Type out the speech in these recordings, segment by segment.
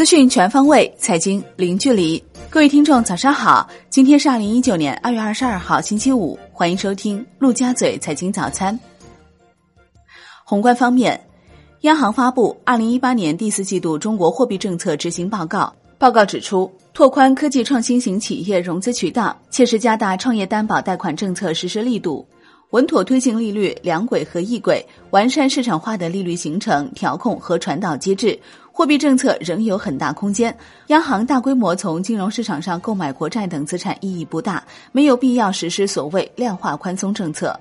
资讯全方位，财经零距离。各位听众，早上好！今天是二零一九年二月二十二号，星期五。欢迎收听陆家嘴财经早餐。宏观方面，央行发布二零一八年第四季度中国货币政策执行报告。报告指出，拓宽科技创新型企业融资渠道，切实加大创业担保贷款政策实施力度。稳妥推进利率两轨和一轨，完善市场化的利率形成、调控和传导机制。货币政策仍有很大空间，央行大规模从金融市场上购买国债等资产意义不大，没有必要实施所谓量化宽松政策。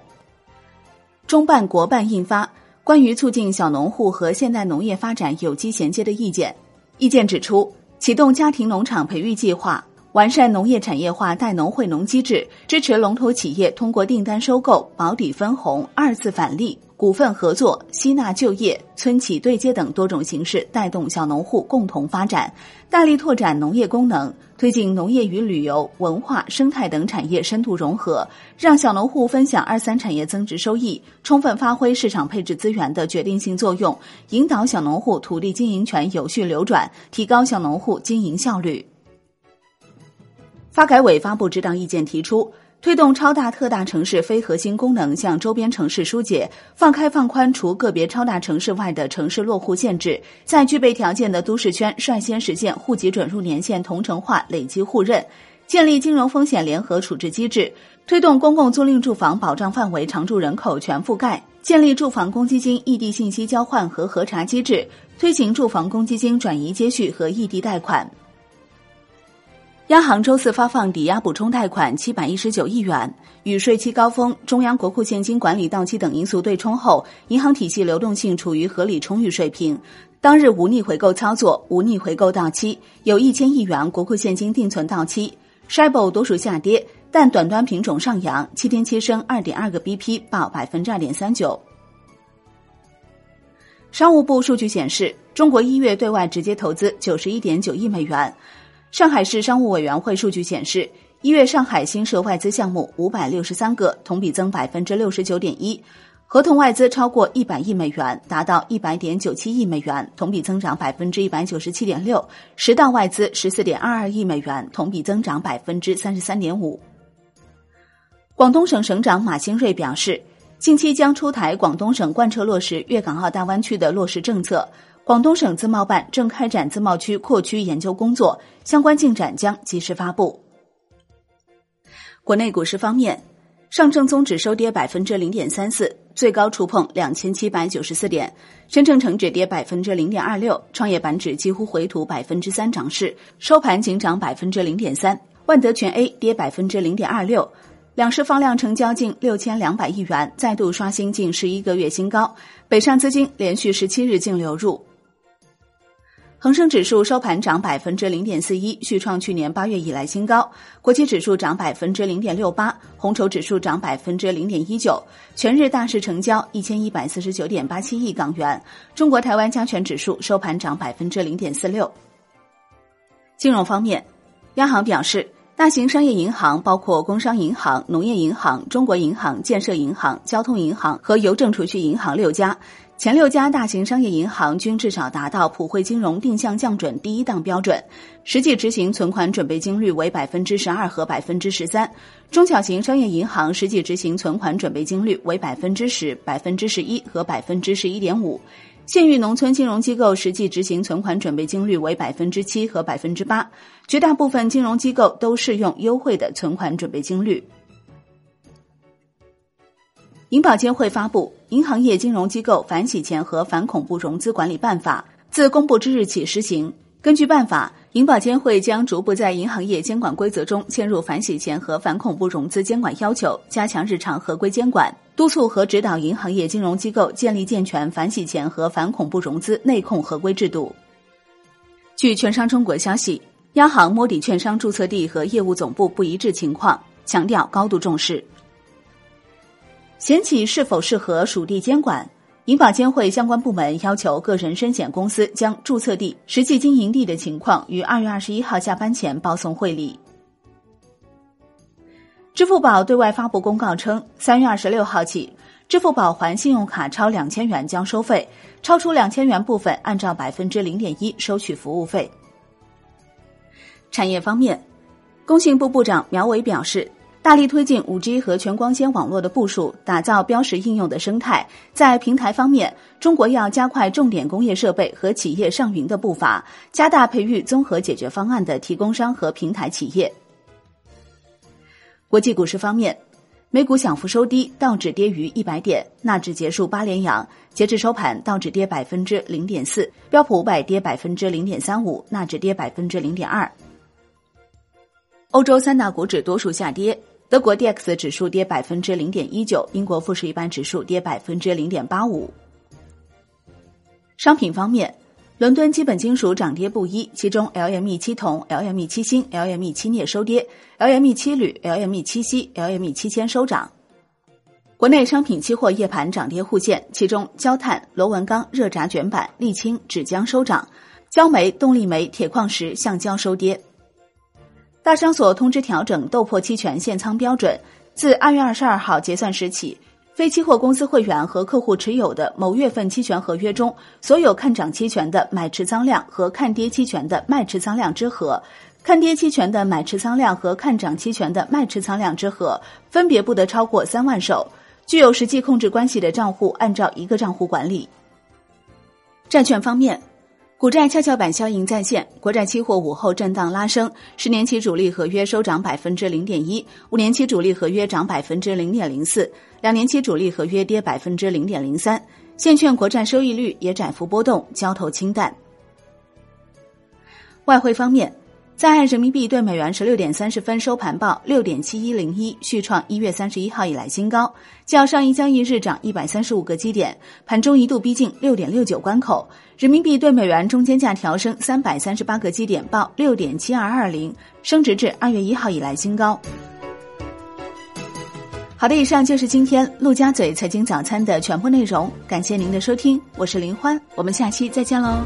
中办国办印发《关于促进小农户和现代农业发展有机衔接的意见》，意见指出，启动家庭农场培育计划。完善农业产业化带农惠农机制，支持龙头企业通过订单收购、保底分红、二次返利、股份合作、吸纳就业、村企对接等多种形式，带动小农户共同发展，大力拓展农业功能，推进农业与旅游、文化、生态等产业深度融合，让小农户分享二三产业增值收益，充分发挥市场配置资源的决定性作用，引导小农户土地经营权有序流转，提高小农户经营效率。发改委发布指导意见，提出推动超大特大城市非核心功能向周边城市疏解，放开放宽除个别超大城市外的城市落户限制，在具备条件的都市圈率先实现户籍准入年限同城化、累积互认，建立金融风险联合处置机制，推动公共租赁住房保障范围常住人口全覆盖，建立住房公积金异地信息交换和核查机制，推行住房公积金转移接续和异地贷款。央行周四发放抵押补充贷款七百一十九亿元，与税期高峰、中央国库现金管理到期等因素对冲后，银行体系流动性处于合理充裕水平。当日无逆回购操作，无逆回购到期，有一千亿元国库现金定存到期。Shibo 多数下跌，但短端品种上扬，七天期升二点二个 BP，报百分之二点三九。商务部数据显示，中国一月对外直接投资九十一点九亿美元。上海市商务委员会数据显示，一月上海新设外资项目五百六十三个，同比增百分之六十九点一，合同外资超过一百亿美元，达到一百点九七亿美元，同比增长百分之一百九十七点六；十大外资十四点二二亿美元，同比增长百分之三十三点五。广东省省长马兴瑞表示，近期将出台广东省贯彻落实粤港澳大湾区的落实政策。广东省自贸办正开展自贸区扩区研究工作，相关进展将及时发布。国内股市方面，上证综指收跌百分之零点三四，最高触碰两千七百九十四点；深证成指跌百分之零点二六，创业板指几乎回吐百分之三涨势，收盘仅涨百分之零点三。万德全 A 跌百分之零点二六，两市放量成交近六千两百亿元，再度刷新近十一个月新高。北上资金连续十七日净流入。恒生指数收盘涨百分之零点四一，续创去年八月以来新高。国企指数涨百分之零点六八，红筹指数涨百分之零点一九。全日大市成交一千一百四十九点八七亿港元。中国台湾加权指数收盘涨百分之零点四六。金融方面，央行表示，大型商业银行包括工商银行、农业银行、中国银行、建设银行、交通银行和邮政储蓄银行六家。前六家大型商业银行均至少达到普惠金融定向降准第一档标准，实际执行存款准备金率为百分之十二和百分之十三。中小型商业银行实际执行存款准备金率为百分之十、百分之十一和百分之十一点五。县域农村金融机构实际执行存款准备金率为百分之七和百分之八。绝大部分金融机构都适用优惠的存款准备金率。银保监会发布《银行业金融机构反洗钱和反恐怖融资管理办法》，自公布之日起施行。根据办法，银保监会将逐步在银行业监管规则中嵌入反洗钱和反恐怖融资监管要求，加强日常合规监管，督促和指导银行业金融机构建立健全反洗钱和反恐怖融资内控合规制度。据券商中国消息，央行摸底券商注册地和业务总部不一致情况，强调高度重视。险企是否适合属地监管？银保监会相关部门要求个人身险公司将注册地、实际经营地的情况于二月二十一号下班前报送会里。支付宝对外发布公告称，三月二十六号起，支付宝还信用卡超两千元将收费，超出两千元部分按照百分之零点一收取服务费。产业方面，工信部部长苗圩表示，大力推进五 G 和全光纤网络的部署，打造标识应用的生态。在平台方面，中国要加快重点工业设备和企业上云的步伐，加大培育综合解决方案的提供商和平台企业。国际股市方面。美股小幅收低，道指跌逾一百点，纳指结束八连阳。截至收盘，道指跌百分之零点四，标普五百跌百分之零点三五，纳指跌百分之零点二。欧洲三大股指多数下跌，德国 D X 指数跌百分之零点一九，英国富时一般指数跌百分之零点八五。商品方面。伦敦基本金属涨跌不一，其中 LME 七铜、LME 七锌、LME 七镍收跌，LME 七铝、LME 七锡、LME 七铅收涨。国内商品期货夜盘涨跌互现，其中焦炭、螺纹钢、热轧卷板、沥青、纸浆收涨，焦煤、动力煤、铁矿石、橡胶收跌。大商所通知调整豆粕期权限仓标准，自二月二十二号结算时起。非期货公司会员和客户持有的某月份期权合约中，所有看涨期权的买持仓量和看跌期权的卖持仓量之和，看跌期权的买持仓量和看涨期权的卖持仓量之和，分别不得超过三万手。具有实际控制关系的账户按照一个账户管理。债券方面。股债跷跷板效应再现，国债期货午后震荡拉升，十年期主力合约收涨百分之零点一，五年期主力合约涨百分之零点零四，两年期主力合约跌百分之零点零三，现券国债收益率也窄幅波动，交投清淡。外汇方面。在人民币对美元十六点三十分收盘报六点七一零一，续创一月三十一号以来新高，较上一交易日涨一百三十五个基点，盘中一度逼近六点六九关口。人民币对美元中间价调升三百三十八个基点，报六点七二二零，升值至二月一号以来新高。好的，以上就是今天陆家嘴财经早餐的全部内容，感谢您的收听，我是林欢，我们下期再见喽。